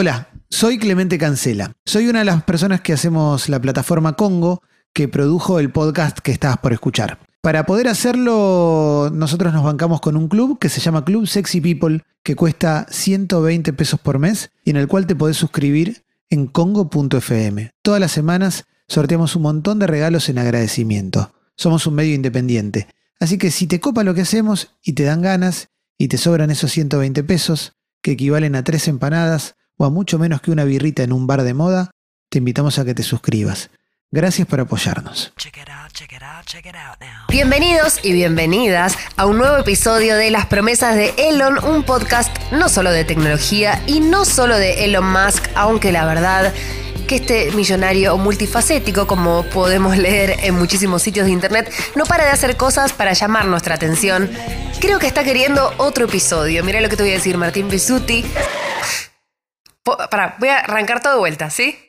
Hola, soy Clemente Cancela. Soy una de las personas que hacemos la plataforma Congo que produjo el podcast que estabas por escuchar. Para poder hacerlo, nosotros nos bancamos con un club que se llama Club Sexy People, que cuesta 120 pesos por mes y en el cual te podés suscribir en congo.fm. Todas las semanas sorteamos un montón de regalos en agradecimiento. Somos un medio independiente. Así que si te copa lo que hacemos y te dan ganas y te sobran esos 120 pesos, que equivalen a tres empanadas o a mucho menos que una birrita en un bar de moda, te invitamos a que te suscribas. Gracias por apoyarnos. Bienvenidos y bienvenidas a un nuevo episodio de Las promesas de Elon, un podcast no solo de tecnología y no solo de Elon Musk, aunque la verdad que este millonario multifacético, como podemos leer en muchísimos sitios de internet, no para de hacer cosas para llamar nuestra atención. Creo que está queriendo otro episodio. Mira lo que te voy a decir, Martín Bisuti. Para, voy a arrancar todo de vuelta, ¿sí?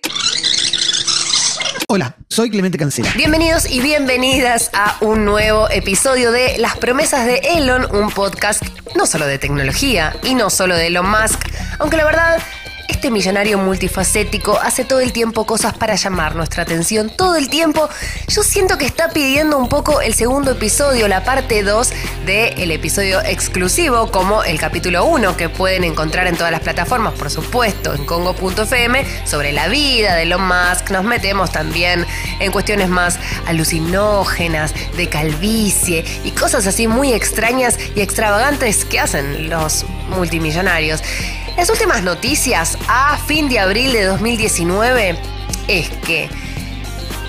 Hola, soy Clemente Cancela. Bienvenidos y bienvenidas a un nuevo episodio de Las promesas de Elon, un podcast no solo de tecnología y no solo de Elon Musk, aunque la verdad este millonario multifacético hace todo el tiempo cosas para llamar nuestra atención, todo el tiempo. Yo siento que está pidiendo un poco el segundo episodio, la parte 2 del episodio exclusivo, como el capítulo 1, que pueden encontrar en todas las plataformas, por supuesto, en congo.fm, sobre la vida de Elon Musk. Nos metemos también en cuestiones más alucinógenas, de calvicie y cosas así muy extrañas y extravagantes que hacen los multimillonarios. Las últimas noticias a fin de abril de 2019 es que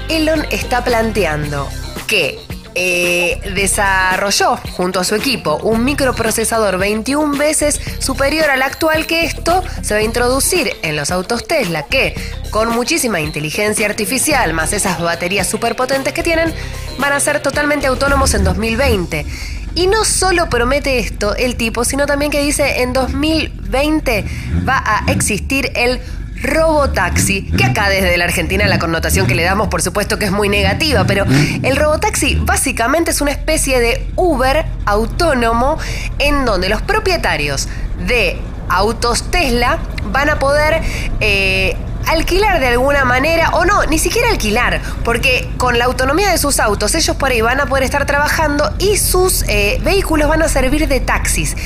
Elon está planteando que eh, desarrolló junto a su equipo un microprocesador 21 veces superior al actual que esto se va a introducir en los autos Tesla que con muchísima inteligencia artificial más esas baterías superpotentes que tienen van a ser totalmente autónomos en 2020. Y no solo promete esto el tipo, sino también que dice en 2020 va a existir el robotaxi, que acá desde la Argentina la connotación que le damos por supuesto que es muy negativa, pero el robotaxi básicamente es una especie de Uber autónomo en donde los propietarios de autos Tesla van a poder eh, alquilar de alguna manera, o no, ni siquiera alquilar, porque con la autonomía de sus autos, ellos por ahí van a poder estar trabajando y sus eh, vehículos van a servir de taxis.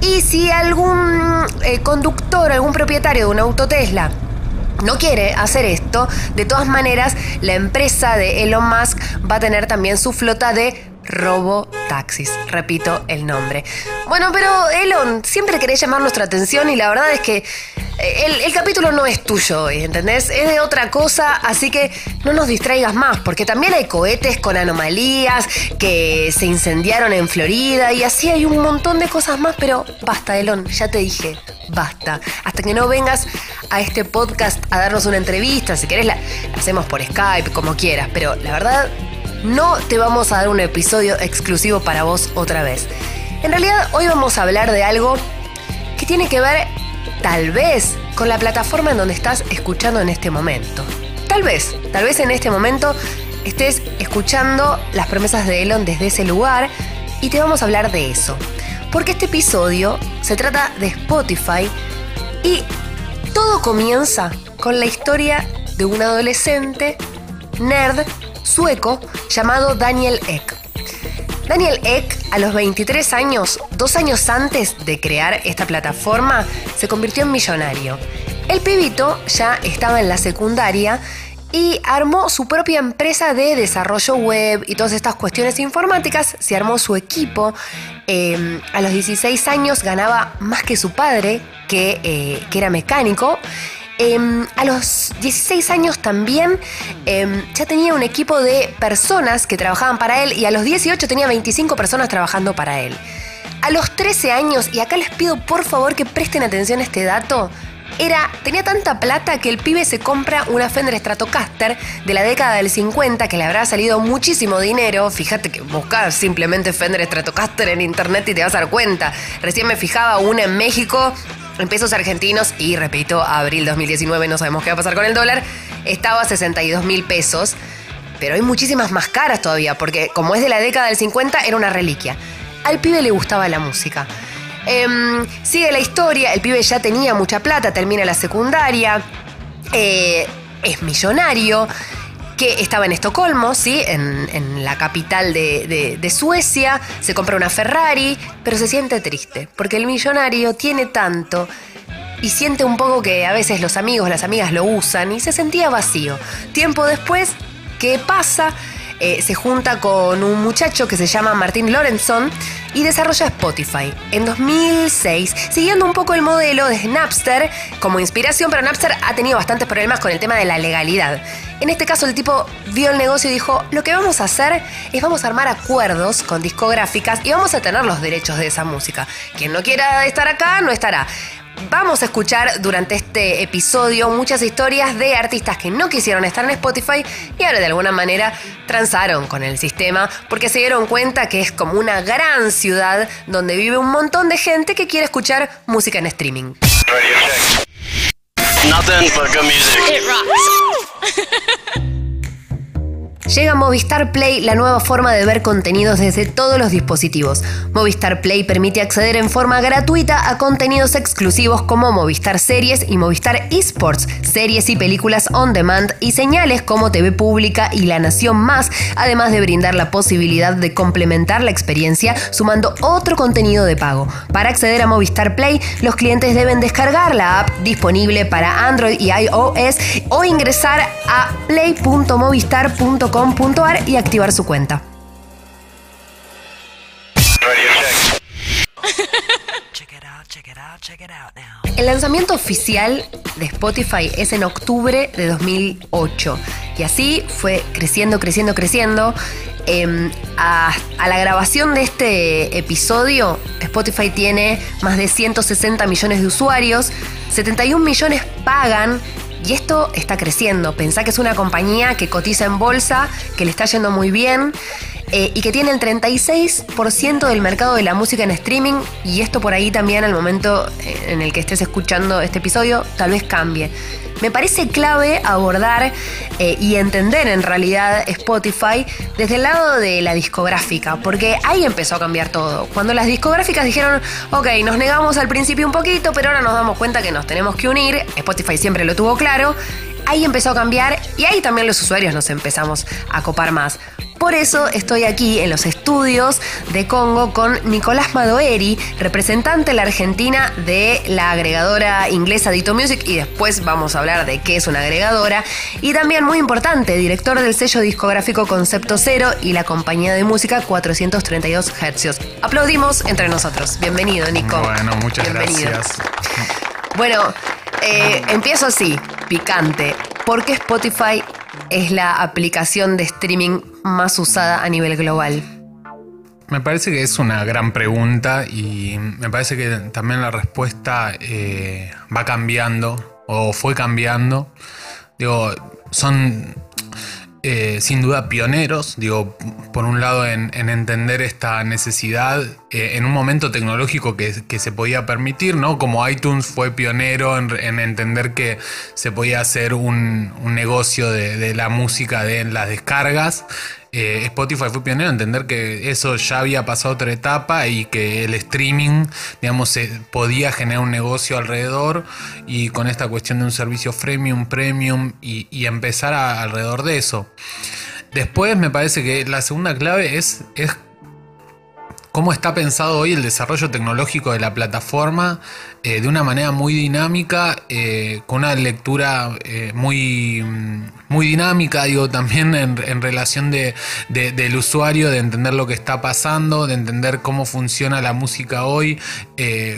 Y si algún eh, conductor, algún propietario de un auto Tesla no quiere hacer esto, de todas maneras, la empresa de Elon Musk va a tener también su flota de robotaxis. Repito el nombre. Bueno, pero Elon, siempre querés llamar nuestra atención y la verdad es que eh, el, capítulo no es tuyo hoy, ¿entendés? Es de otra cosa, así que no nos distraigas más, porque también hay cohetes con anomalías que se incendiaron en Florida y así hay un montón de cosas más, pero basta, Elon, ya te dije, basta. Hasta que no vengas a este podcast a darnos una entrevista, si querés la hacemos por Skype, como quieras, pero la verdad no te vamos a dar un episodio exclusivo para vos otra vez. En realidad hoy vamos a hablar de algo que tiene que ver tal vez con la plataforma en donde estás escuchando en este momento. Tal vez, tal vez en este momento estés escuchando las promesas de Elon desde ese lugar y te vamos a hablar de eso. Porque este episodio se trata de Spotify y todo comienza con la historia de un adolescente nerd sueco llamado Daniel Ek. Daniel Ek, a los 23 años, dos años antes de crear esta plataforma, se convirtió en millonario. El pibito ya estaba en la secundaria y armó su propia empresa de desarrollo web y todas estas cuestiones informáticas. Se armó su equipo. Em, a los 16 años ganaba más que su padre, que, eh, que era mecánico. Em, a los 16 años también em, ya tenía un equipo de personas que trabajaban para él y a los 18 tenía 25 personas trabajando para él. A los 13 años, y acá les pido por favor que presten atención a este dato, era, tenía tanta plata que el pibe se compra una Fender Stratocaster de la década del 50 que le habrá salido muchísimo dinero. Fíjate que buscas simplemente Fender Stratocaster en internet y te vas a dar cuenta. Recién me fijaba una en México en pesos argentinos y repito, abril 2019 no sabemos qué va a pasar con el dólar, estaba a 62 mil pesos, pero hay muchísimas más caras todavía, porque como es de la década del 50 era una reliquia. Al pibe le gustaba la música. Em, sigue la historia, el pibe ya tenía mucha plata, termina la secundaria, eh, es millonario que estaba en Estocolmo, ¿sí? en, la capital de, de, Suecia, se compra una Ferrari, pero se siente triste, porque el millonario tiene tanto y siente un poco que a veces los amigos, las amigas lo usan y se sentía vacío. Tiempo después, ¿qué pasa? Eh, se junta con un muchacho que se llama Martín Lorenson y desarrolla Spotify en 2006, siguiendo un poco el modelo de Napster como inspiración, pero Napster ha tenido bastantes problemas con el tema de la legalidad. En este caso el tipo vio el negocio y dijo, lo que vamos a hacer es vamos a armar acuerdos con discográficas y vamos a tener los derechos de esa música. Quien no quiera estar acá, no estará. Vamos a escuchar durante este episodio muchas historias de artistas que no quisieron estar en Spotify y ahora de alguna manera transaron con el sistema porque se dieron cuenta que es como una gran ciudad donde vive un montón de gente que quiere escuchar música en streaming. Llega Movistar Play, la nueva forma de ver contenidos desde todos los dispositivos. Movistar Play permite acceder en forma gratuita a contenidos exclusivos como Movistar Series y Movistar Esports, series y películas on demand y señales como TV Pública y La Nación Más, además de brindar la posibilidad de complementar la experiencia sumando otro contenido de pago. Para acceder a Movistar Play, los clientes deben descargar la app disponible para Android y iOS o ingresar a play.movistar.com y activar su cuenta. El lanzamiento oficial de Spotify es en octubre de 2008 y así fue creciendo, creciendo, creciendo. Em, a, a, la grabación de este episodio, Spotify tiene más de 160 millones de usuarios, 71 millones pagan y esto está creciendo. Pensá que es una compañía que cotiza en bolsa, que le está yendo muy bien eh, y que tiene el 36% del mercado de la música en streaming. Y esto por ahí también al momento eh, en el que estés escuchando este episodio tal vez cambie. Me parece clave abordar eh, y entender en realidad Spotify desde el lado de la discográfica, porque ahí empezó a cambiar todo. Cuando las discográficas dijeron, ok, nos negamos al principio un poquito, pero ahora nos damos cuenta que nos tenemos que unir, Spotify siempre lo tuvo claro, ahí empezó a cambiar y ahí también los usuarios nos empezamos a copar más. Por eso estoy aquí en los estudios de Congo con Nicolás Madoeri, representante de la Argentina de la agregadora inglesa Dito Music y después vamos a hablar de qué es una agregadora. Y también muy importante, director del sello discográfico Concepto Cero y la compañía de música 432 Hz. Aplaudimos entre nosotros. Bienvenido, Nico. Bueno, muchas gracias. Bueno, eh, empiezo así, picante. ¿Por qué Spotify es la aplicación de streaming más usada a nivel global? Me parece que es una gran pregunta y me parece que también la respuesta eh, va cambiando o fue cambiando. Digo, son eh, sin duda pioneros, digo, por un lado en, entender esta necesidad eh, en un momento tecnológico que, se podía permitir, ¿no? Como iTunes fue pionero en, entender que se podía hacer un, negocio de, de, la música de las descargas. Eh, Spotify fue pionero en entender que eso ya había pasado otra etapa y que el streaming, digamos, se podía generar un negocio alrededor y con esta cuestión de un servicio freemium, premium y, empezar alrededor de eso. Después me parece que la segunda clave es, es cómo está pensado hoy el desarrollo tecnológico de la plataforma eh, de una manera muy dinámica, eh, con una lectura eh, muy, muy dinámica, digo, también en, relación de, del usuario, de entender lo que está pasando, de entender cómo funciona la música hoy,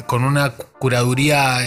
con una curaduría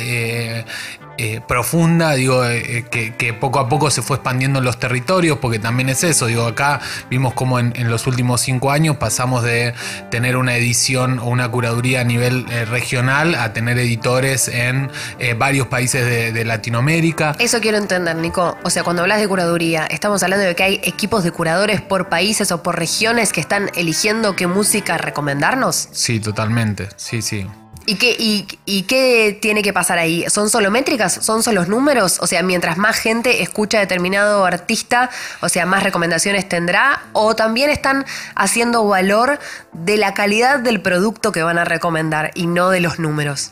eh, profunda, digo, eh, eh, que, poco a poco se fue expandiendo en los territorios, porque también es eso, digo, acá vimos como en, los últimos cinco años pasamos de tener una edición o una curaduría a nivel regional a tener editores en varios países de, de, Latinoamérica. Eso quiero entender, Nico. O sea, cuando hablas de curaduría, ¿estamos hablando de que hay equipos de curadores por países o por regiones que están eligiendo qué música recomendarnos? Sí, totalmente, sí, sí. ¿Y qué, y, qué tiene que pasar ahí? ¿Son solo métricas? ¿Son solo números? O sea, mientras más gente escucha a determinado artista, o sea, más recomendaciones tendrá. ¿O también están haciendo valor de la calidad del producto que van a recomendar y no de los números?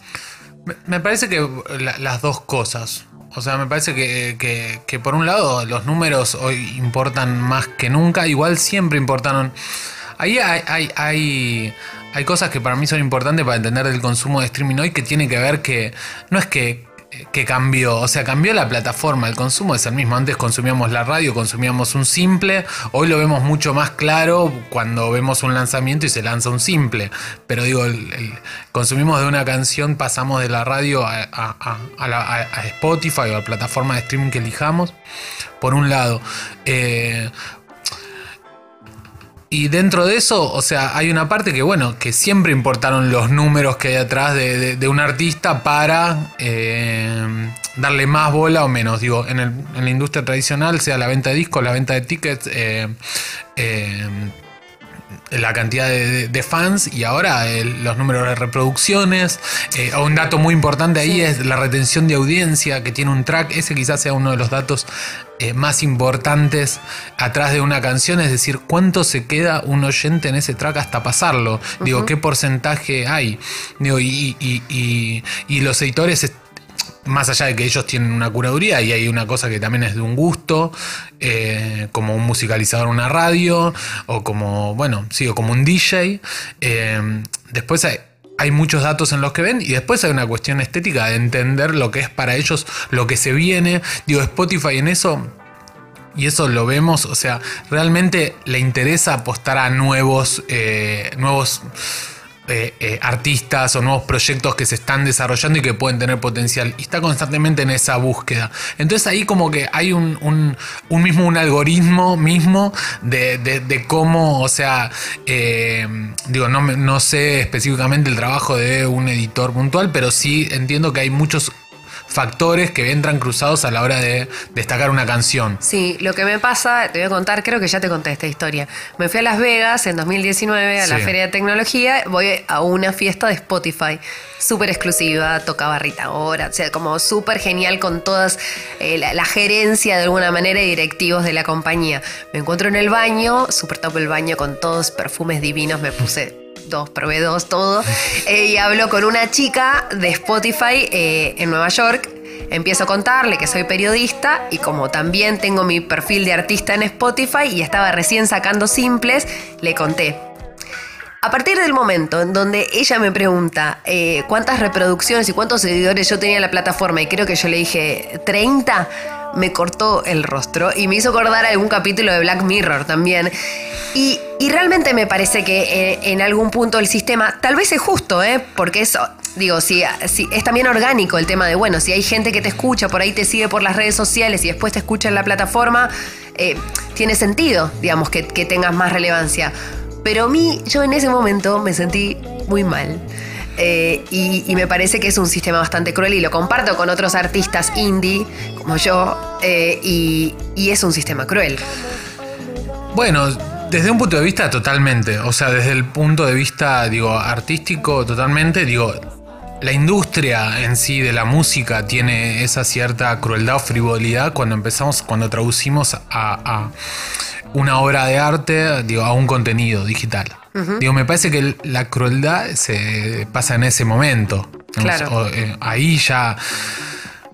Me, parece que la- las dos cosas. O sea, me parece que, que- que por un lado los números hoy importan más que nunca. Igual siempre importaron. Ahí hay, hay, hay, hay cosas que para mí son importantes para entender el consumo de streaming hoy que tiene que ver que no es que, que cambió, o sea, cambió la plataforma, el consumo es el mismo. Antes consumíamos la radio, consumíamos un simple, hoy lo vemos mucho más claro cuando vemos un lanzamiento y se lanza un simple. Pero digo, consumimos de una canción, pasamos de la radio a- a Spotify o a la plataforma de streaming que elijamos, por un lado. Eh, y dentro de eso, o sea, hay una parte que, bueno, que siempre importaron los números que hay atrás de, de- de un artista para eh, darle más bola o menos. Digo, en, el- en la industria tradicional, sea la venta de discos, la venta de tickets, eh, eh, la cantidad de, fans y ahora el- los números de reproducciones. Eh, un dato muy importante ahí es la retención de audiencia que tiene un track. Ese quizás sea uno de los datos eh, más importantes atrás de una canción, es decir, cuánto se queda un oyente en ese track hasta pasarlo. Digo, qué porcentaje hay. Digo, y, y- y- y los editores más allá de que ellos tienen una curaduría y hay una cosa que también es de un gusto, eh, como un musicalizador en una radio, o como, bueno, sí, o como un DJ. eh, después hay, hay muchos datos en los que ven y después hay una cuestión estética de entender lo que es para ellos lo que se viene. Digo, Spotify en eso y eso lo vemos, o sea, realmente le interesa apostar a nuevos, eh, nuevos eh, eh, artistas o nuevos proyectos que se están desarrollando y que pueden tener potencial. Y está constantemente en esa búsqueda. Entonces ahí como que hay un, mismo, un algoritmo mismo de, de- cómo, o sea, eh, digo, no, no sé específicamente el trabajo de un editor puntual, pero sí entiendo que hay muchos factores que entran cruzados a la hora de destacar una canción. Sí, lo que me pasa, te voy a contar, creo que ya te conté esta historia. Me fui a Las Vegas en 2019 a la. Feria de Tecnología, voy a una fiesta de Spotify, súper exclusiva, tocaba Rita Ora, o sea, como súper genial con todas eh, la, la gerencia de alguna manera y directivos de la compañía. Me encuentro en el baño, súper top el baño con todos perfumes divinos, me puse dos, probé dos, todo. Eh, y hablo con una chica de Spotify eh, en Nueva York. Empiezo a contarle que soy periodista y como también tengo mi perfil de artista en Spotify y estaba recién sacando simples, le conté. A partir del momento en donde ella me pregunta eh, cuántas reproducciones y cuántos seguidores yo tenía en la plataforma y creo que yo le dije 30, me cortó el rostro y me hizo acordar algún capítulo de Black Mirror también. Y, y realmente me parece que eh, en algún punto el sistema, tal vez es justo, ¿eh? porque eso, digo, si, es también orgánico el tema de, bueno, si hay gente que te escucha, por ahí te sigue por las redes sociales y después te escucha en la plataforma, eh, tiene sentido, digamos, que, tengas más relevancia. Pero a mí, yo en ese momento me sentí muy mal. Eh, y, me parece que es un sistema bastante cruel y lo comparto con otros artistas indie como yo y, y es un sistema cruel. Bueno, desde un punto de vista totalmente, o sea, desde el punto de vista, digo, artístico totalmente, digo, la industria en sí de la música tiene esa cierta crueldad o frivolidad cuando empezamos, cuando traducimos a, a una obra de arte, digo, a un contenido digital. Digo, me parece que la crueldad se pasa en ese momento. Claro. O, eh, ahí ya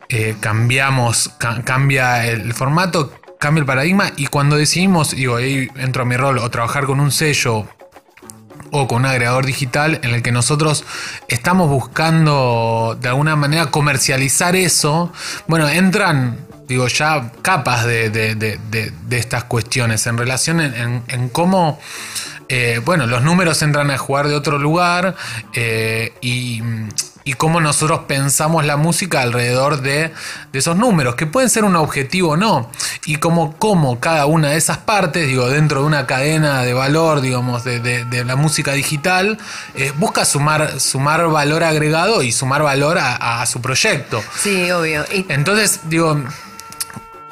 eh, cambiamos, ca- cambia el formato, cambia el paradigma y cuando decidimos, digo, ahí entro a mi rol o trabajar con un sello o con un agregador digital en el que nosotros estamos buscando de alguna manera comercializar eso, bueno, entran, digo, ya capas de, de- de- de- estas cuestiones en relación en, en- en cómo, eh, bueno, los números entran a jugar de otro lugar eh, y, y cómo nosotros pensamos la música alrededor de, de esos números, que pueden ser un objetivo o no, y como, como cada una de esas partes, digo, dentro de una cadena de valor, digamos, de, de- de la música digital, eh, busca sumar, sumar valor agregado y sumar valor a, a su proyecto. Sí, obvio. Y Entonces, digo,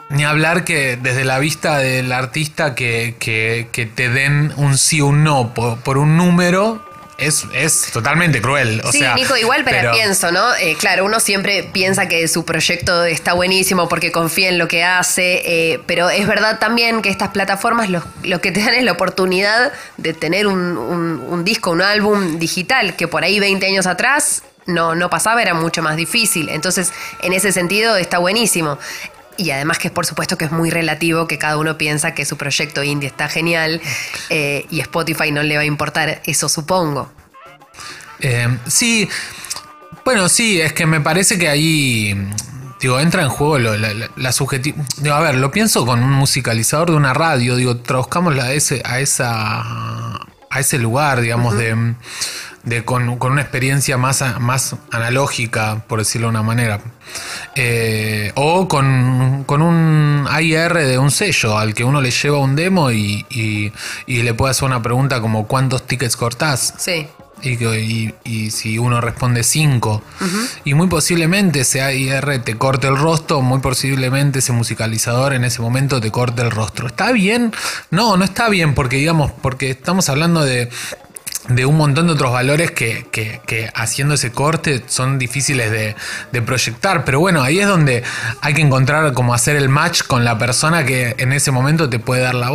ni hablar que desde la vista del artista que, que- que te den un sí o un no por, por un número, es, es totalmente cruel. O sí, sea, Nico, igual pero, pienso, ¿no? Eh, claro, uno siempre piensa que su proyecto está buenísimo porque confía en lo que hace, eh, pero es verdad también que estas plataformas lo, lo, que te dan es la oportunidad de tener un, un, un disco, un álbum digital, que por ahí 20 años atrás no, no pasaba, era mucho más difícil. Entonces, en ese sentido está buenísimo. Y además que por supuesto que es muy relativo, que cada uno piensa que su proyecto indie está genial eh, y Spotify no le va a importar, eso supongo. Eh, sí, bueno, sí, es que me parece que ahí, digo, entra en juego la, la, subjetividad. A ver, lo pienso con un musicalizador de una radio, digo, traduzcámosla a ese, a esa, a ese lugar, digamos, de de, con, una experiencia más, más analógica, por decirlo de una manera. Eh, o con, un AIR de un sello al que uno le lleva un demo y, le puede hacer una pregunta como ¿cuántos tickets cortás? Sí. Y, y, si uno responde 5. Y muy posiblemente ese AIR te corte el rostro, muy posiblemente ese musicalizador en ese momento te corte el rostro. ¿Está bien? No, no está bien porque digamos, porque estamos hablando de de un montón de otros valores que, que, haciendo ese corte son difíciles de, de, proyectar. Pero bueno, ahí es donde hay que encontrar como hacer el match con la persona que en ese momento te puede dar la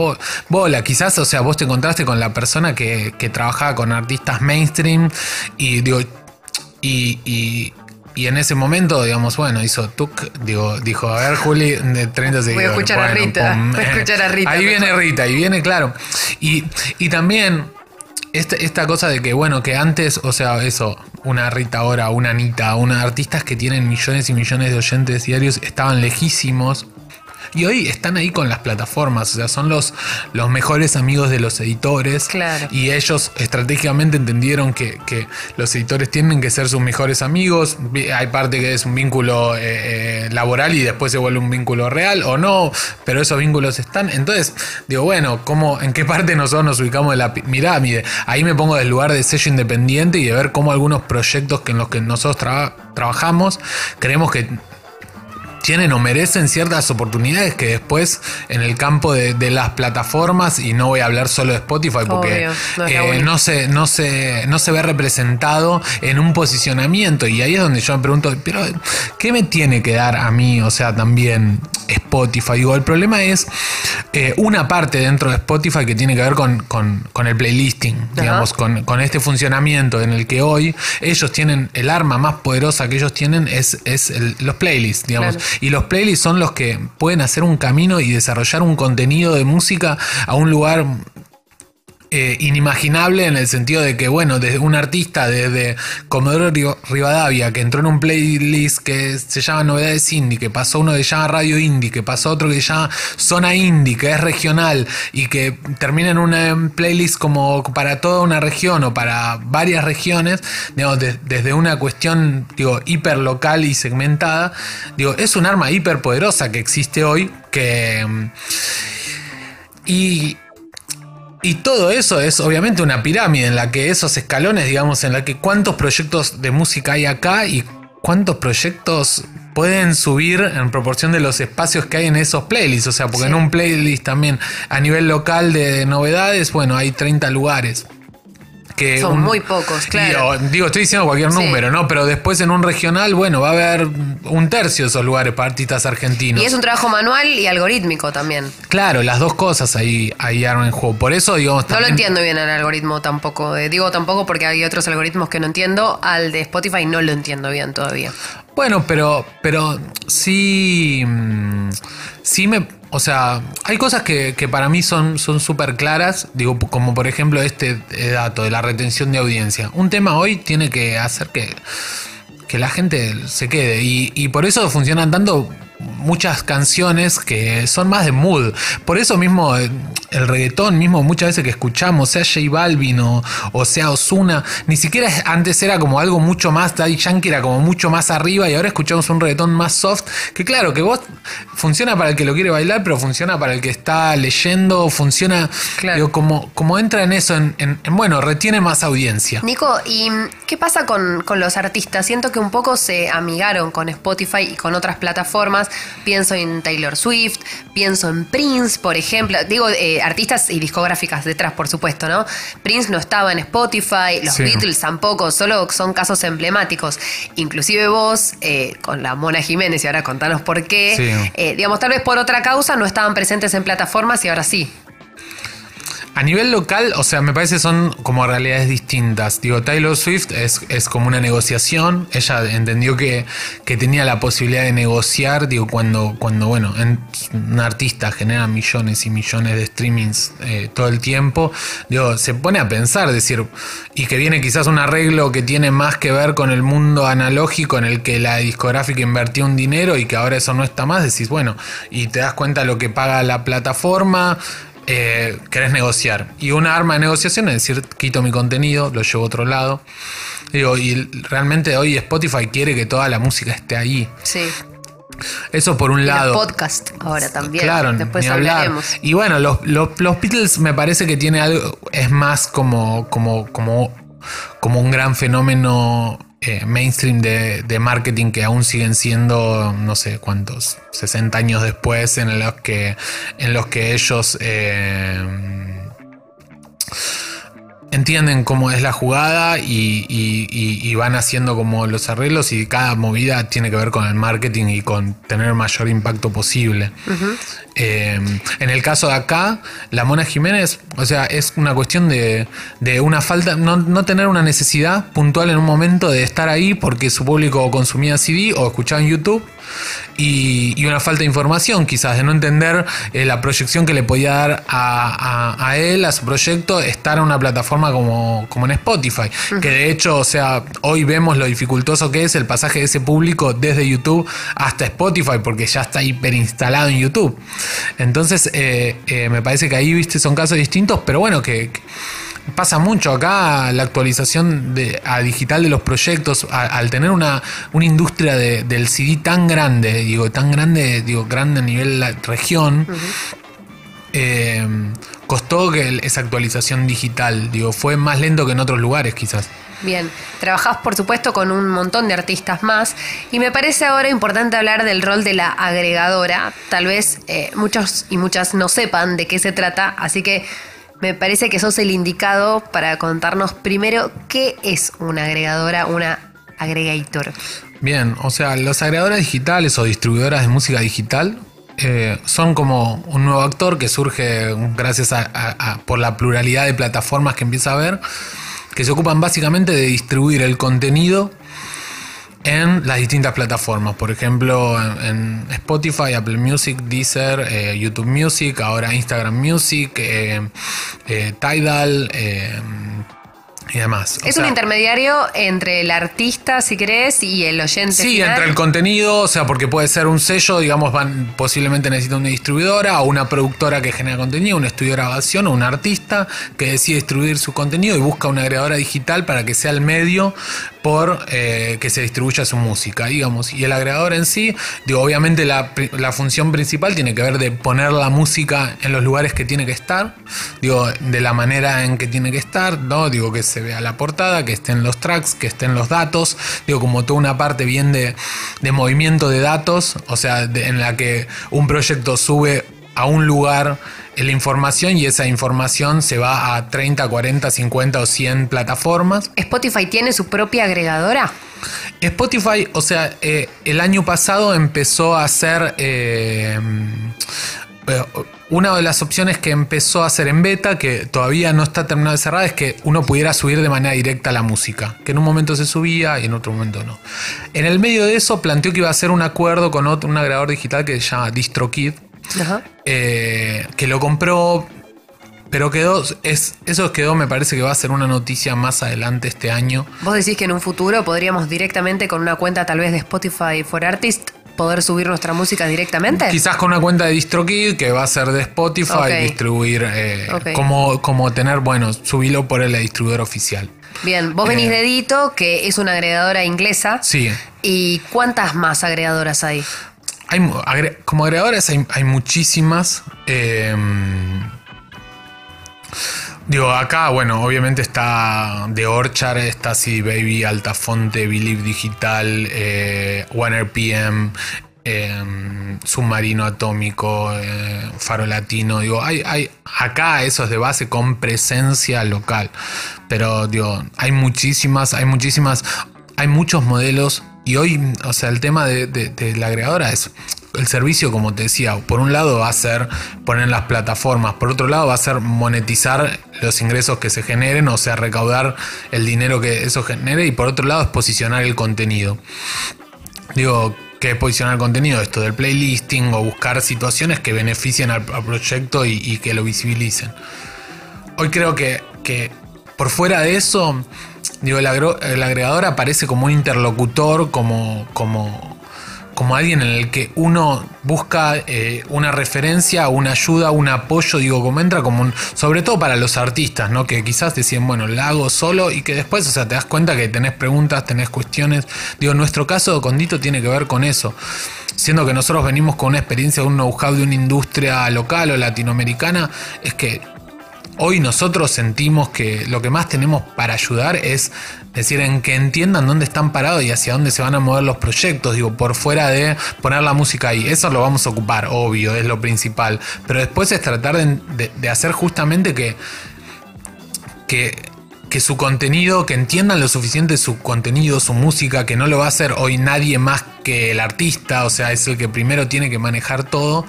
bola. Quizás, o sea, vos te encontraste con la persona que, que trabajaba con artistas mainstream y digo, y, y y en ese momento, digamos, bueno, hizo tuk, digo, dijo, a ver, Juli, de 30 seguidores. Voy a escuchar a Rita. voy a escuchar a Rita. Ahí viene Rita, y viene, claro. Y, y también esta, cosa de que, bueno, que antes, o sea, eso, una Rita ahora, una Anita, una artistas que tienen millones y millones de oyentes diarios estaban lejísimos y hoy están ahí con las plataformas, o sea, son los, los mejores amigos de los editores. Claro. Y ellos estratégicamente entendieron que, los editores tienen que ser sus mejores amigos. Hay parte que es un vínculo eh, eh, laboral y después se vuelve un vínculo real o no, pero esos vínculos están. Entonces, digo, bueno, ¿cómo, ¿en qué parte nosotros nos ubicamos de la pirámide? Ahí me pongo del lugar de sello independiente y de ver cómo algunos proyectos que en los que nosotros trabajamos creemos que tienen o merecen ciertas oportunidades que después en el campo de, las plataformas, y no voy a hablar solo de Spotify porque eh, no, se, no, se, no se ve representado en un posicionamiento. Y ahí es donde yo me pregunto, pero ¿qué me tiene que dar a mí? O sea, también Spotify. Digo, el problema es eh, una parte dentro de Spotify que tiene que ver con, el playlisting, digamos, con, este funcionamiento en el que hoy ellos tienen el arma más poderosa que ellos tienen es, es los playlists, digamos. Y los playlists son los que pueden hacer un camino y desarrollar un contenido de música a un lugar eh, inimaginable en el sentido de que, bueno, desde un artista desde Comodoro Rivadavia que entró en un playlist que se llama Novedades Indie, que pasó uno que se llama Radio Indie, que pasó otro que se llama Zona Indie, que es regional y que termina en una playlist como para toda una región o para varias regiones, digamos, desde una cuestión, digo, hiper local y segmentada, digo, es un arma hiper poderosa que existe hoy que... Mm, y, y todo eso es obviamente una pirámide en la que esos escalones, digamos, en la que cuántos proyectos de música hay acá y cuántos proyectos pueden subir en proporción de los espacios que hay en esos playlists. O sea, porque en un playlist también a nivel local de novedades, bueno, hay 30 lugares. Son muy pocos, claro. Digo, estoy diciendo cualquier número, ¿no? Pero después en un regional, bueno, va a haber un tercio de esos lugares para artistas argentinos. Y es un trabajo manual y algorítmico también. Claro, las dos cosas ahí, ahí en juego. Por eso, digamos. No lo entiendo bien el algoritmo tampoco. Eh, digo tampoco porque hay otros algoritmos que no entiendo. Al de Spotify no lo entiendo bien todavía. Bueno, pero, pero sí. Mm, sí me o sea, hay cosas que, para mí son súper claras, digo, como por ejemplo este eh, dato de la retención de audiencia. Un tema hoy tiene que hacer que, que la gente se quede y, y por eso funcionan tanto muchas canciones que son más de mood. Por eso mismo eh, el reggaetón mismo muchas veces que escuchamos, sea J Balvin o, sea Osuna, ni siquiera antes era como algo mucho más, Daddy Yankee era como mucho más arriba y ahora escuchamos un reggaetón más soft, que claro, que vos funciona para el que lo quiere bailar, pero funciona para el que está leyendo, funciona como, como entra en eso, en, bueno, retiene más audiencia. Nico, ¿y qué pasa con, con los artistas? Siento que un poco se amigaron con Spotify y con otras plataformas artistas, pienso en Taylor Swift, pienso en Prince, por ejemplo. Digo, eh, artistas y discográficas detrás, por supuesto, ¿no? Prince no estaba en Spotify, los Sí. Beatles tampoco, solo son casos emblemáticos. Inclusive vos, eh, con la Mona Jiménez, y ahora contanos por qué, Sí. eh, digamos, tal vez por otra causa no estaban presentes en plataformas y ahora sí. A nivel local, o sea, me parece son como realidades distintas. Digo, Taylor Swift es, es como una negociación. Ella entendió que, que tenía la posibilidad de negociar. Digo, cuando, cuando bueno, en- un artista genera millones y millones de streamings eh, todo el tiempo, digo, se pone a pensar, decir, y que viene quizás un arreglo que tiene más que ver con el mundo analógico en el que la discográfica invertió un dinero y que ahora eso no está más, decís, bueno, y te das cuenta lo que paga la plataforma eh, querés negociar. Y una arma de negociación es decir, quito mi contenido, lo llevo a otro lado. Digo, y realmente hoy Spotify quiere que toda la música esté ahí. Sí. Eso por un Y lado. los podcasts ahora también. Claro, Después hablaremos. Y bueno, los, los- los Beatles me parece que tiene algo, es más como, como, como, como un gran fenómeno eh, mainstream de, de marketing que aún siguen siendo, no sé cuántos, 60 años después, en los que, en los que ellos eh, entienden cómo es la jugada y, van haciendo como los arreglos y cada movida tiene que ver con el marketing y con tener mayor impacto posible. Eh, en el caso de acá, la Mona Jiménez, o sea, es una cuestión de, de una falta, no, no tener una necesidad puntual en un momento de estar ahí porque su público consumía CD o escuchaba en YouTube y, y una falta de información, quizás, de no entender eh, la proyección que le podía dar a, a- a él, a su proyecto, estar en una plataforma como, como en Spotify. Que de hecho, o sea, hoy vemos lo dificultoso que es el pasaje de ese público desde YouTube hasta Spotify, porque ya está hiperinstalado en YouTube. Entonces, eh, eh, me parece que ahí, viste, son casos distintos, pero bueno, que, que pasa mucho acá la actualización de, a digital de los proyectos, a- al tener una, una industria de- del CD tan grande, digo, tan grande, digo, grande a nivel la región. eh, costó que el- esa actualización digital, digo, fue más lento que en otros lugares quizás. Bien, trabajás por supuesto con un montón de artistas más y me parece ahora importante hablar del rol de la agregadora. Tal vez eh, muchos y muchas no sepan de qué se trata, así que me parece que sos el indicado para contarnos primero qué es una agregadora, una agregator. Bien, o sea, los agregadores digitales o distribuidoras de música digital eh, son como un nuevo actor que surge gracias a, a- a- por la pluralidad de plataformas que empieza a haber, que se ocupan básicamente de distribuir el contenido en las distintas plataformas. Por ejemplo, en, Spotify, Apple Music, Deezer, eh, YouTube Music, ahora Instagram Music, eh, eh, Tidal y demás. O Es sea, un intermediario entre el artista, si querés, y el oyente. Sí, final. entre el contenido, o sea, porque puede ser un sello, digamos, van, posiblemente necesita una distribuidora o una productora que genera contenido, un estudio de grabación o un artista que decide distribuir su contenido y busca una agregadora digital para que sea el medio por eh, que se distribuya su música, digamos. Y el agregador en sí, digo, obviamente la, la función principal tiene que ver de poner la música en los lugares que tiene que estar, digo, de la manera en que tiene que estar, ¿no? Digo, que se vea la portada, que estén los tracks, que estén los datos, digo, como toda una parte bien de, de movimiento de datos, o sea, en la que un proyecto sube a un lugar la información y esa información se va a 30, 40, 50 o 100 plataformas. Spotify tiene su propia agregadora. Spotify, o sea, eh, el año pasado empezó a hacer... eh, eh, una de las opciones que empezó a hacer en beta, que todavía no está terminada de cerrar, es que uno pudiera subir de manera directa la música. Que en un momento se subía y en otro momento no. En el medio de eso planteó que iba a hacer un acuerdo con otro, un agregador digital que se llama DistroKid, Ajá. eh, que lo compró, pero quedó, es, eso quedó, me parece que va a ser una noticia más adelante este año. Vos decís que en un futuro podríamos directamente con una cuenta tal vez de Spotify for Artists poder subir nuestra música directamente. Quizás con una cuenta de DistroKid que va a ser de Spotify, distribuir, eh, como, como tener, bueno, subirlo por el distribuidor oficial. Bien, vos venís Eh. de Dito, que es una agregadora inglesa. Sí. ¿Y cuántas más agregadoras hay? Como agregadores hay, hay muchísimas. eh, digo, acá, bueno, obviamente está The Orchard, está Baby, Altafonte, Believe Digital, eh, One RPM, em, submarino atómico, eh, faro latino. Digo, hay, hay acá eso es de base con presencia local. Pero digo, hay muchísimas, hay muchísimas, hay muchos modelos. Y hoy, o sea, el tema de, la agregadora es el servicio, como te decía, por un lado va a ser poner las plataformas, por otro lado va a ser monetizar los ingresos que se generen, o sea, recaudar el dinero que eso genere, y por otro lado es posicionar el contenido. Digo, ¿qué es posicionar el contenido? Esto del playlisting o buscar situaciones que beneficien al, proyecto y, que lo visibilicen. Hoy creo que, que por fuera de eso, digo, el, agregador aparece como un interlocutor, como, como como alguien en el que uno busca eh, una referencia, una ayuda, un apoyo, digo, como entra como un, sobre todo para los artistas, ¿no? Que quizás decían, bueno, la hago solo y que después, o sea, te das cuenta que tenés preguntas, tenés cuestiones. Digo, nuestro caso con Dito tiene que ver con eso. Siendo que nosotros venimos con una experiencia, un know-how de una industria local o latinoamericana, es que hoy nosotros sentimos que lo que más tenemos para ayudar es decir, en que entiendan dónde están parados y hacia dónde se van a mover los proyectos, digo, por fuera de poner la música ahí. Eso lo vamos a ocupar, obvio, es lo principal. Pero después es tratar de, hacer justamente que, que que su contenido, que entiendan lo suficiente su contenido, su música, que no lo va a hacer hoy nadie más que el artista, o sea, es el que primero tiene que manejar todo,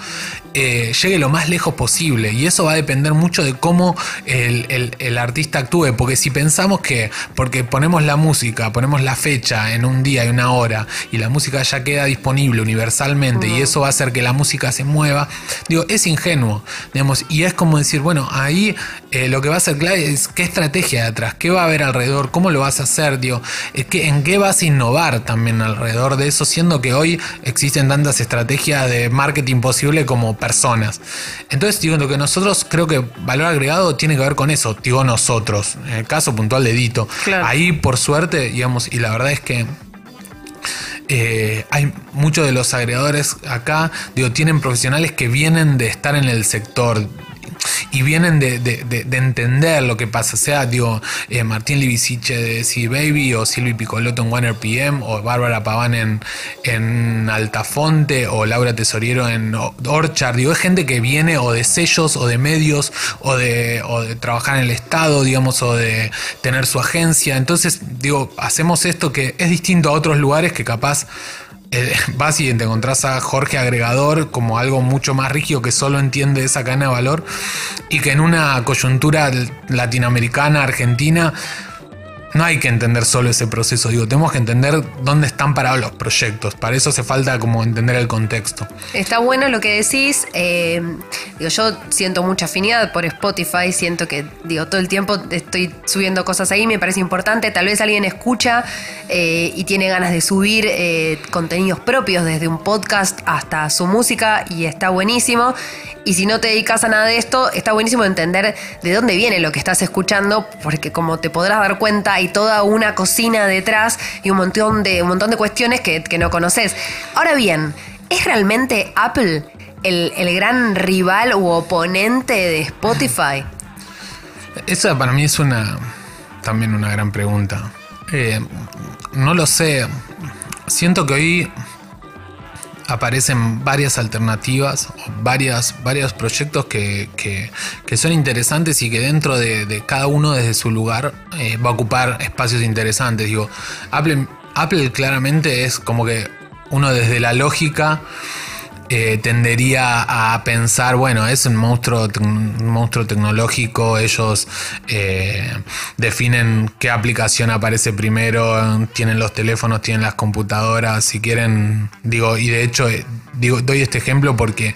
eh, llegue lo más lejos posible. Y eso va a depender mucho de cómo el, artista actúe, porque si pensamos que, porque ponemos la música, ponemos la fecha en un día y una hora, y la música ya queda disponible universalmente, y eso va a hacer que la música se mueva, digo, es ingenuo, digamos, y es como decir, bueno, ahí eh, lo que va a ser clave es qué estrategia de atrás, qué va a haber alrededor, cómo lo vas a hacer, digo, es que, en qué vas a innovar también alrededor de eso, siendo que hoy existen tantas estrategias de marketing posible como personas. Entonces, digo, lo que nosotros creo que valor agregado tiene que ver con eso, digo nosotros, en el caso puntual de Dito. Ahí, por suerte, digamos, y la verdad es que eh, hay muchos de los agregadores acá, digo, tienen profesionales que vienen de estar en el sector y vienen de, entender lo que pasa, sea digo, eh, Martín Liviciche de C Baby o Silvi Picolotto en One RPM o Bárbara Paván en, en Altafonte o Laura Tesoriero en Orchard, digo, es gente que viene o de sellos o de medios o de, o de trabajar en el Estado, digamos, o de tener su agencia, entonces digo, hacemos esto que es distinto a otros lugares que capaz eh, vas y te encontrás a Jorge Agregador como algo mucho más rígido que solo entiende esa cadena de valor y que en una coyuntura latinoamericana, argentina, no hay que entender solo ese proceso, digo, tenemos que entender dónde están parados los proyectos. Para eso hace falta como entender el contexto. Está bueno lo que decís. Eh, digo, yo siento mucha afinidad por Spotify, siento que digo, todo el tiempo estoy subiendo cosas ahí, me parece importante. Tal vez alguien escucha eh, y tiene ganas de subir eh, contenidos propios, desde un podcast hasta su música, y está buenísimo. Y si no te dedicas a nada de esto, está buenísimo entender de dónde viene lo que estás escuchando, porque como te podrás dar cuenta, hay toda una cocina detrás y un montón de, un montón de cuestiones que, no conoces. Ahora bien, ¿es realmente Apple el, gran rival u oponente de Spotify? Esa para mí es una también una gran pregunta. Eh, no lo sé. Siento que hoy aparecen varias alternativas, varias, varios proyectos que, son interesantes y que dentro de, cada uno desde su lugar eh, va a ocupar espacios interesantes. Digo, Apple, Apple claramente es como que uno desde la lógica eh, tendería a pensar, bueno, es un monstruo, monstruo tecnológico, ellos eh, definen qué aplicación aparece primero, tienen los teléfonos, tienen las computadoras, si quieren, digo, y de hecho, eh, digo, doy este ejemplo porque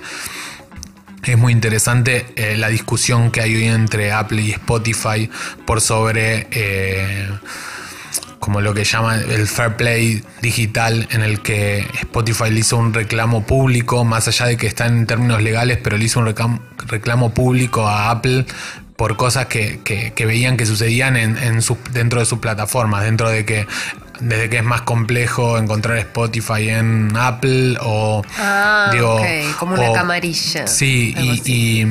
es muy interesante la discusión que hay hoy entre Apple y Spotify por sobre como lo que llama el fair play digital, en el que Spotify le hizo un reclamo público, más allá de que está en términos legales, pero le hizo un reclamo, público a Apple por cosas que, veían que sucedían en, dentro de sus plataformas, dentro de que desde que es más complejo encontrar Spotify en Apple o Ah, digo, ok, como una o- camarilla. Sí, y,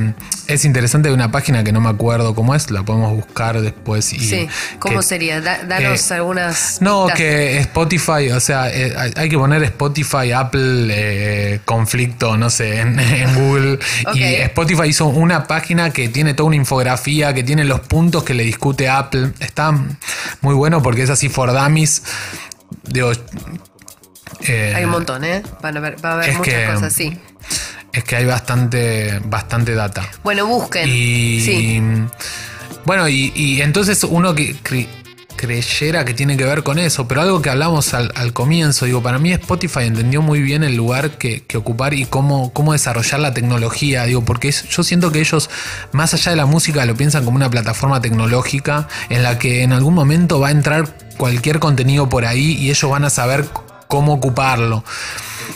es interesante de una página que no me acuerdo cómo es, la podemos buscar después. Y Sí, ¿cómo que- sería? Da- danos que- algunas. No, que Spotify, o sea, eh, hay, que poner Spotify, Apple, eh, conflicto, no sé, en, en Google. Y Spotify hizo una página que tiene toda una infografía, que tiene los puntos que le discute Apple. Está muy bueno porque es así for dummies. Digo, eh, Hay un montón, ¿eh? Van a ver, va a haber muchas que- cosas, sí. es que hay bastante, bastante data. Bueno, busquen. Y Sí. bueno, y, y entonces uno que creyera que tiene que ver con eso, pero algo que hablamos al, comienzo, digo, para mí Spotify entendió muy bien el lugar que, ocupar y cómo, cómo desarrollar la tecnología, digo, porque yo siento que ellos, más allá de la música, lo piensan como una plataforma tecnológica en la que en algún momento va a entrar cualquier contenido por ahí y ellos van a saber cómo ocuparlo.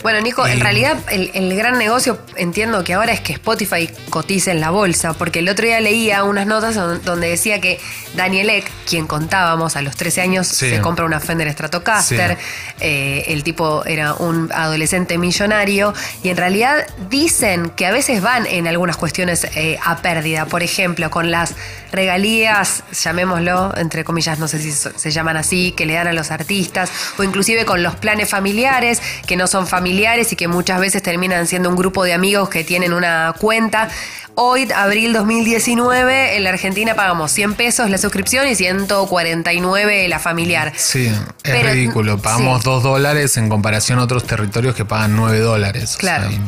Bueno, Nico, en Y- realidad el, el gran negocio entiendo que ahora es que Spotify cotiza en la bolsa, porque el otro día leía unas notas don- donde decía que Daniel Ek, quien contábamos a los 13 años, Sí. se compra una Fender Stratocaster, Sí. eh, el tipo era un adolescente millonario, y en realidad dicen que a veces van en algunas cuestiones eh, a pérdida, por ejemplo, con las regalías, llamémoslo, entre comillas, no sé si se llaman así, que le dan a los artistas, o inclusive con los planes familiares, que no son familiares y que muchas veces terminan siendo un grupo de amigos que tienen una cuenta. Hoy, abril 2019, en la Argentina pagamos 100 pesos la suscripción y 149 la familiar. Sí, es Pero- ridículo. Pagamos sí. 2 dólares en comparación a otros territorios que pagan 9 dólares. O Claro. sea, y-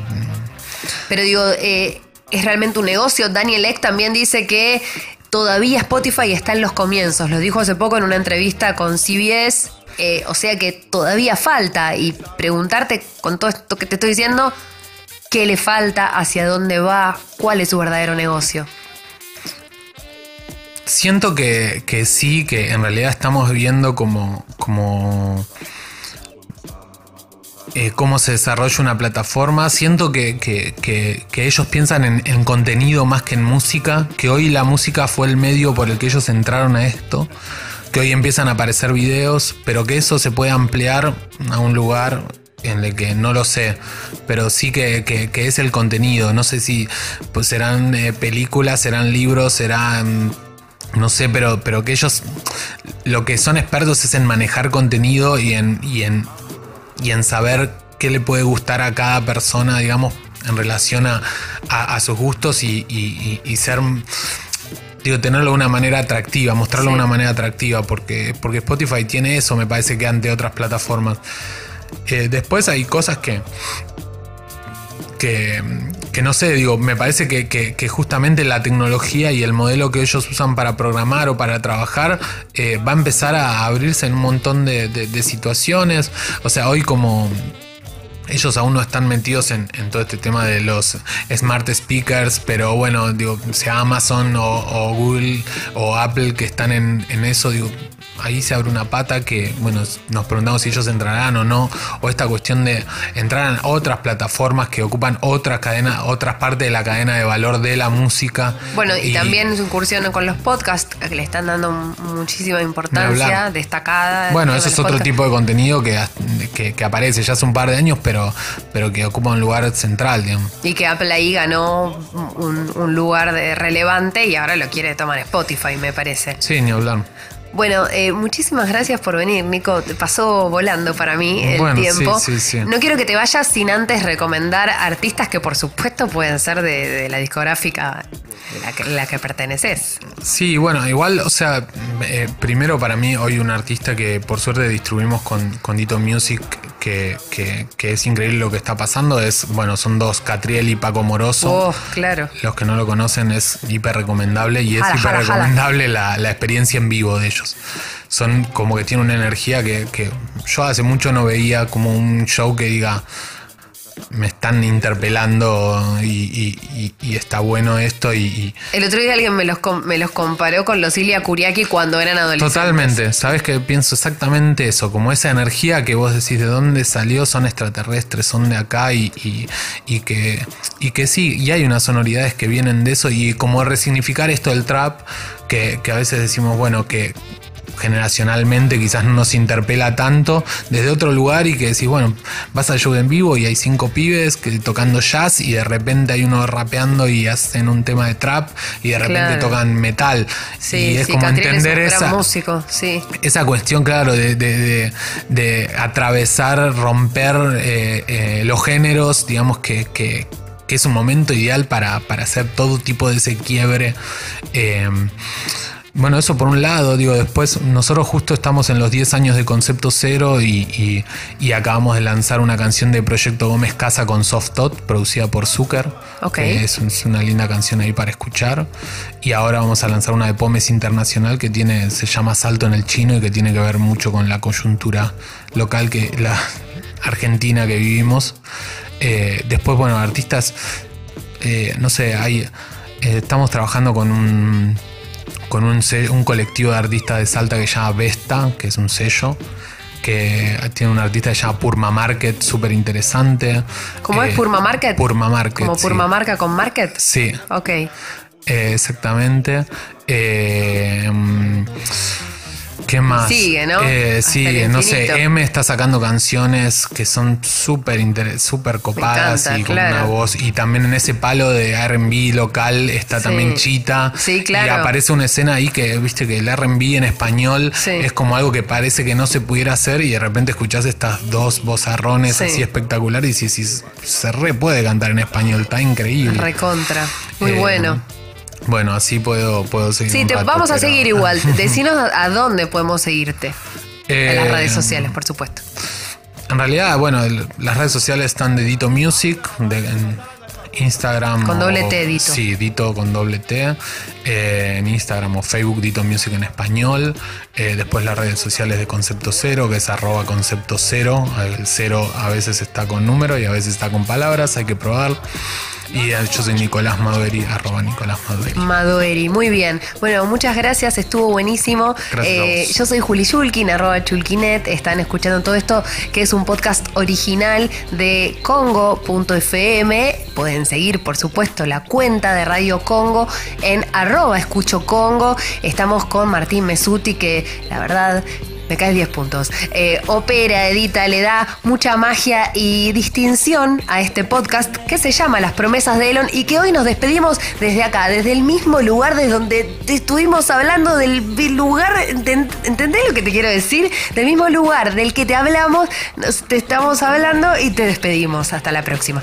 Pero digo, eh, es realmente un negocio. Daniel Ek también dice que todavía Spotify está en los comienzos. Lo dijo hace poco en una entrevista con CBS. Eh, o sea que todavía falta. Y preguntarte con todo esto que te estoy diciendo, ¿qué le falta? ¿Hacia dónde va? ¿Cuál es su verdadero negocio? Siento que, que sí, que en realidad estamos viendo como, como eh, cómo se desarrolla una plataforma. Siento que, que- que- ellos piensan en, en contenido más que en música, que hoy la música fue el medio por el que ellos entraron a esto, que hoy empiezan a aparecer videos, pero que eso se puede ampliar a un lugar en el que no lo sé, pero sí que, que- es el contenido. No sé si pues, serán eh, películas, serán libros, serán no sé, pero, pero que ellos lo que son expertos es en manejar contenido y en, y en, y en saber qué le puede gustar a cada persona, digamos, en relación a, a- sus gustos y- y- y ser, digo, tenerlo de una manera atractiva, mostrarlo Sí. de una manera atractiva, porque, porque Spotify tiene eso, me parece que ante otras plataformas. Eh, después hay cosas que, que, que no sé, digo, me parece que, que- que justamente la tecnología y el modelo que ellos usan para programar o para trabajar eh, va a empezar a abrirse en un montón de, de- de situaciones. O sea, hoy como ellos aún no están metidos en, todo este tema de los smart speakers, pero bueno, digo, sea Amazon o, o Google o Apple que están en, en eso, digo, ahí se abre una pata que, bueno, nos preguntamos si ellos entrarán o no, o esta cuestión de entrar en otras plataformas que ocupan otras cadenas, otras partes de la cadena de valor de la música. Bueno, y, también su incursión con los podcasts, que le están dando muchísima importancia, destacada. Bueno, en eso es otro podcasts. tipo de contenido que, que, que aparece ya hace un par de años, pero, pero que ocupa un lugar central, digamos. Y que Apple ahí ganó un, un lugar de relevante y ahora lo quiere tomar Spotify, me parece. Sí, ni hablar. Bueno, eh, muchísimas gracias por venir, Nico. Te pasó volando para mí el Bueno, tiempo. sí, sí, sí. No quiero que te vayas sin antes recomendar artistas que por supuesto pueden ser de, de la discográfica la que, la que perteneces. Sí, bueno, igual, o sea, eh, primero para mí hoy un artista que por suerte distribuimos con, con Dito Music, que, que- que es increíble lo que está pasando, es, bueno, son dos, Catriel y Paco Moroso. Oh, claro. Los que no lo conocen es hiper recomendable y es Jala, hiper jala, jala. recomendable la, la experiencia en vivo de ellos. Son como que tienen una energía que, que yo hace mucho no veía como un show que diga me están interpelando y, y- y- y está bueno esto y- El otro día alguien me los, me los comparó con los Ilya Kuriaki cuando eran adolescentes. Totalmente, sabes que pienso exactamente eso, como esa energía que vos decís de dónde salió, son extraterrestres, son de acá y, que, y que sí, y hay unas sonoridades que vienen de eso y como resignificar esto del trap, que, que a veces decimos, bueno, que, generacionalmente quizás no nos interpela tanto desde otro lugar y que decís, bueno, vas al show en vivo y hay cinco pibes que, tocando jazz y de repente hay uno rapeando y hacen un tema de trap y de repente Claro. tocan metal. Sí, y es sí, como entender es un gran esa, músico, sí. esa cuestión, claro, de, de- de- de atravesar, romper eh, eh, los géneros, digamos que, que- que es un momento ideal para, para hacer todo tipo de ese quiebre. Eh, bueno, eso por un lado, digo, después nosotros justo estamos en los 10 años de Concepto Cero y, y- y acabamos de lanzar una canción de Proyecto Gómez Casa con Soft Tot, producida por Zucker. Ok. que es, es una linda canción ahí para escuchar. Y ahora vamos a lanzar una de Pomes Internacional que tiene, se llama Salto en el Chino y que tiene que ver mucho con la coyuntura local que la argentina que vivimos. Eh, después, bueno, artistas, eh, no sé, hay, eh, estamos trabajando con un con un, un colectivo de artistas de Salta que se llama Vesta, que es un sello, que tiene un artista que se llama Purma Market, súper interesante. ¿Cómo es Eh, Purma Market? Purma Market. Como sí. Purma Marca con Market. Sí, Ok. eh, exactamente. Eh, mm, ¿Qué más? Sigue, ¿no? Eh, sigue, no sé. M está sacando canciones que son súper súper copadas encanta, y con claro. una voz. Y también en ese palo de RB local está Sí. también Chita. Sí, claro. Y aparece una escena ahí que, viste, que el RB en español Sí. es como algo que parece que no se pudiera hacer y de repente escuchás estas dos vozarrones Sí. así espectaculares y si se re puede cantar en español, está increíble. Recontra. Muy Eh, bueno. Bueno, así puedo, puedo seguir. Sí, un te, rato, vamos a pero- seguir igual. Decinos a, dónde podemos seguirte. en las Eh, redes sociales, por supuesto. En realidad, bueno, el- las redes sociales están de Dito Music, de, en Instagram. Con o- doble T, Dito. Sí, Dito con doble T. eh, en Instagram o Facebook, Dito Music en español. eh, después las redes sociales de Concepto Cero, que es arroba Concepto Cero. El cero a veces está con número y a veces está con palabras, hay que probar. Y yo soy Nicolás Maduri, arroba Nicolás Maduri. Madoeri, muy bien. Bueno, muchas gracias, estuvo buenísimo. Eh, yo soy Juli Shulkin, arroba Chulkinet. Están escuchando todo esto, que es un podcast original de Congo.fm. Pueden seguir, por supuesto, la cuenta de Radio Congo en arroba escucho Congo. Estamos con Martín Mesuti, que la verdad me caes 10 puntos. Eh, opera, edita, le da mucha magia y distinción a este podcast que se llama Las promesas de Elon y que hoy nos despedimos desde acá, desde el mismo lugar desde donde estuvimos hablando del lugar, enten- ¿entendés lo que te quiero decir? Del mismo lugar del que te hablamos, te estamos hablando y te despedimos. Hasta la próxima.